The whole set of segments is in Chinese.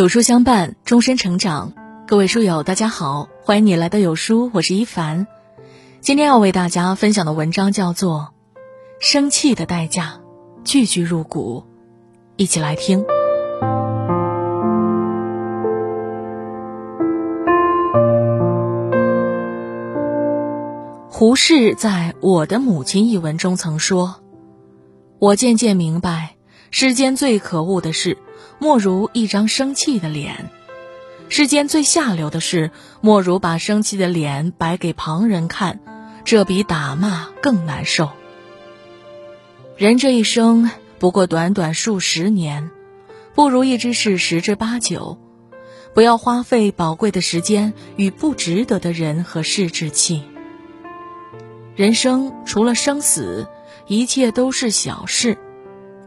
有书相伴，终身成长。各位书友，大家好，欢迎你来到有书，我是一凡。今天要为大家分享的文章叫做《生气的代价》，句句入骨，一起来听。胡适在《我的母亲》一文中曾说：“我渐渐明白，世间最可恶的事，莫如一张生气的脸；世间最下流的事，莫如把生气的脸摆给旁人看，这比打骂更难受。人这一生不过短短数十年，不如意之事十之八九，不要花费宝贵的时间与不值得的人和事置气。”人生除了生死，一切都是小事，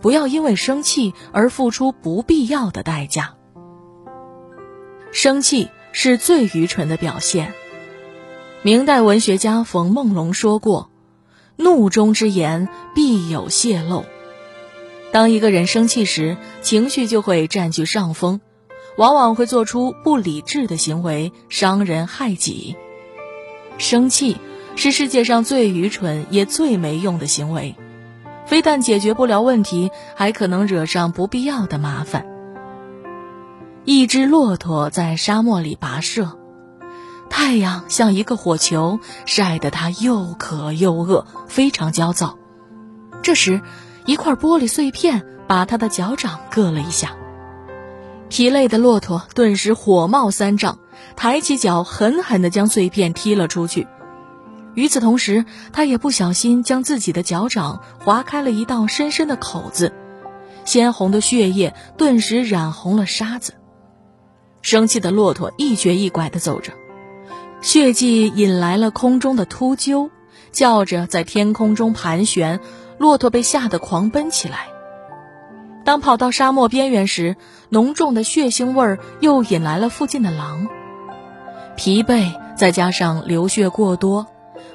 不要因为生气而付出不必要的代价。生气是最愚蠢的表现。明代文学家冯梦龙说过：“怒中之言必有泄露。”当一个人生气时，情绪就会占据上风，往往会做出不理智的行为，伤人害己。生气。是世界上最愚蠢也最没用的行为，非但解决不了问题，还可能惹上不必要的麻烦。一只骆驼在沙漠里跋涉，太阳像一个火球，晒得它又渴又饿，非常焦躁。这时，一块玻璃碎片把它的脚掌硌了一下，疲累的骆驼顿时火冒三丈，抬起脚狠狠地将碎片踢了出去。与此同时，他也不小心将自己的脚掌划开了一道深深的口子，鲜红的血液顿时染红了沙子。生气的骆驼一瘸一拐地走着，血迹引来了空中的秃鹫，叫着在天空中盘旋。骆驼被吓得狂奔起来。当跑到沙漠边缘时，浓重的血腥味儿又引来了附近的狼。疲惫再加上流血过多。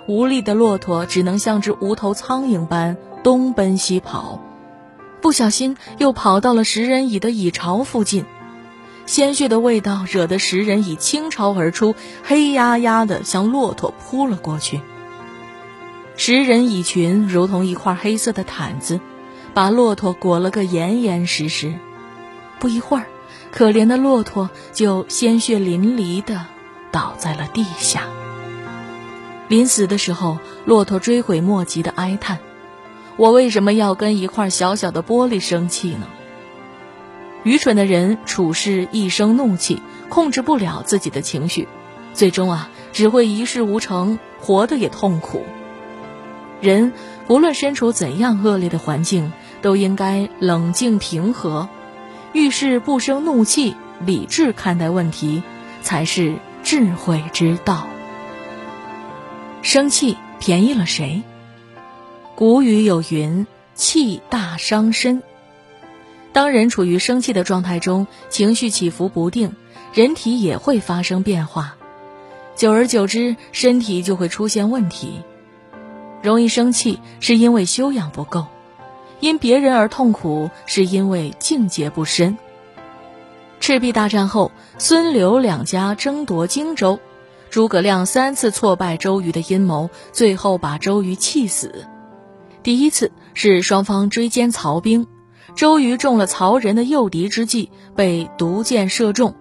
无力的骆驼只能像只无头苍蝇般东奔西跑，不小心又跑到了食人蚁的蚁巢附近，鲜血的味道惹得食人蚁倾巢而出，黑压压的向骆驼扑了过去。食人蚁群如同一块黑色的毯子，把骆驼裹了个严严实实。不一会儿，可怜的骆驼就鲜血淋漓的倒在了地下。临死的时候，骆驼追悔莫及的哀叹：“我为什么要跟一块小小的玻璃生气呢？”愚蠢的人处事一生怒气，控制不了自己的情绪，最终啊，只会一事无成，活得也痛苦。人不论身处怎样恶劣的环境，都应该冷静平和，遇事不生怒气，理智看待问题，才是智慧之道。生气便宜了谁？古语有云：“气大伤身。”当人处于生气的状态中，情绪起伏不定，人体也会发生变化，久而久之，身体就会出现问题。容易生气是因为修养不够，因别人而痛苦是因为境界不深。赤壁大战后，孙刘两家争夺荆州。诸葛亮三次挫败周瑜的阴谋，最后把周瑜气死。第一次是双方追歼曹兵，周瑜中了曹仁的诱敌之计，被毒箭射中。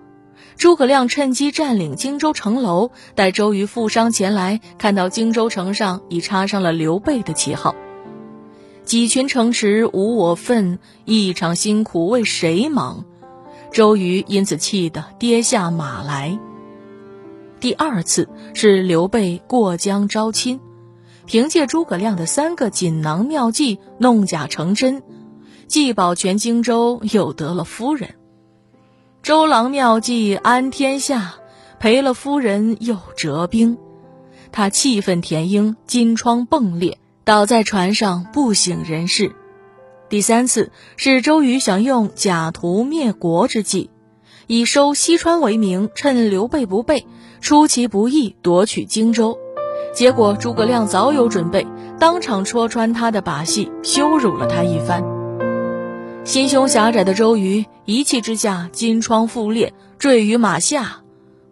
诸葛亮趁机占领荆州城楼，待周瑜负伤前来，看到荆州城上已插上了刘备的旗号。几群城池无我份，一场辛苦为谁忙？周瑜因此气得跌下马来。第二次是刘备过江招亲，凭借诸葛亮的三个锦囊妙计，弄假成真，既保全荆州，又得了夫人。周郎妙计安天下，赔了夫人又折兵，他气愤填膺，金疮迸裂，倒在船上不省人事。第三次是周瑜想用假途灭国之计。以收西川为名，趁刘备不备，出其不意夺取荆州。结果诸葛亮早有准备，当场戳穿他的把戏，羞辱了他一番。心胸狭窄的周瑜一气之下，金疮复裂，坠于马下，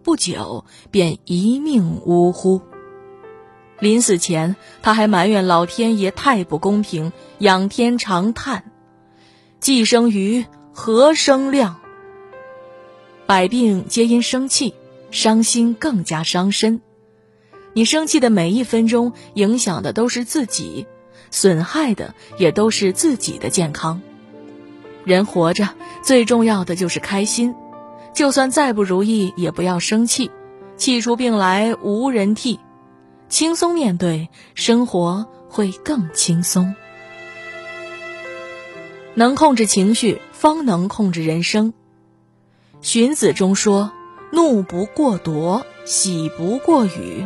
不久便一命呜呼。临死前，他还埋怨老天爷太不公平，仰天长叹：“既生瑜，何生亮？”百病皆因生气，伤心更加伤身。你生气的每一分钟，影响的都是自己，损害的也都是自己的健康。人活着最重要的就是开心，就算再不如意也不要生气，气出病来无人替，轻松面对生活会更轻松。能控制情绪，方能控制人生。荀子中说：“怒不过夺，喜不过语。”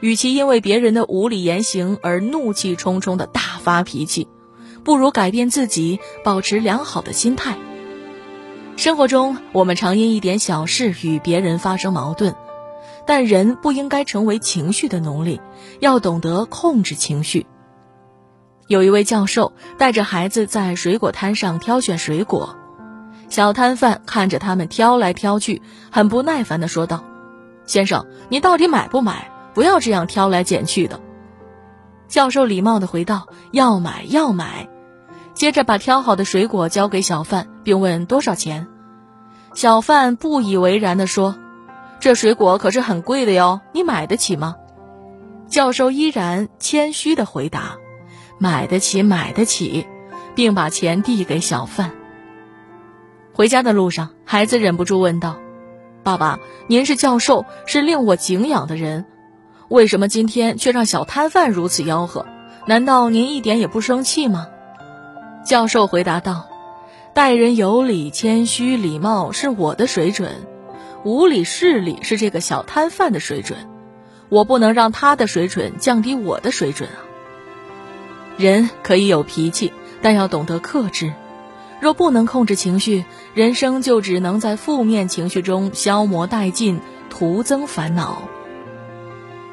与其因为别人的无理言行而怒气冲冲的大发脾气。不如改变自己，保持良好的心态。生活中，我们常因一点小事与别人发生矛盾，但人不应该成为情绪的奴隶，要懂得控制情绪。有一位教授带着孩子在水果摊上挑选水果，小摊贩看着他们挑来挑去，很不耐烦地说道：“先生，你到底买不买？不要这样挑来拣去的。”教授礼貌地回道：“要买，要买。”接着把挑好的水果交给小贩，并问多少钱。小贩不以为然地说：“这水果可是很贵的哟，你买得起吗？”教授依然谦虚地回答：“买得起，买得起。”并把钱递给小贩。回家的路上，孩子忍不住问道：“爸爸，您是教授，是令我敬仰的人，为什么今天却让小摊贩如此吆喝？难道您一点也不生气吗？”教授回答道：“待人有礼、谦虚、礼貌是我的水准，无礼事礼是这个小摊贩的水准，我不能让他的水准降低我的水准啊。人可以有脾气，但要懂得克制。若不能控制情绪，人生就只能在负面情绪中消磨殆尽，徒增烦恼。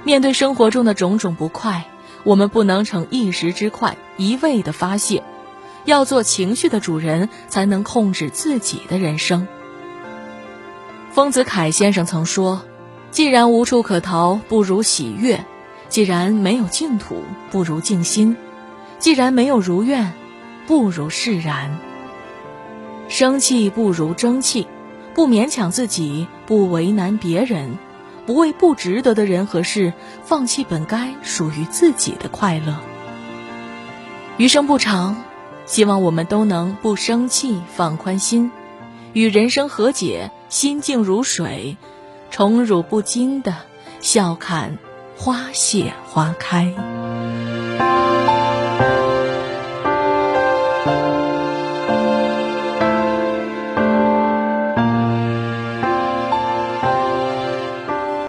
面对生活中的种种不快，我们不能逞一时之快，一味的发泄。”要做情绪的主人，才能控制自己的人生。丰子恺先生曾说：“既然无处可逃，不如喜悦；既然没有净土，不如静心；既然没有如愿，不如释然。生气不如争气，不勉强自己，不为难别人，不为不值得的人和事放弃本该属于自己的快乐。余生不长。”希望我们都能不生气，放宽心，与人生和解，心静如水，宠辱不惊的笑看花谢花开。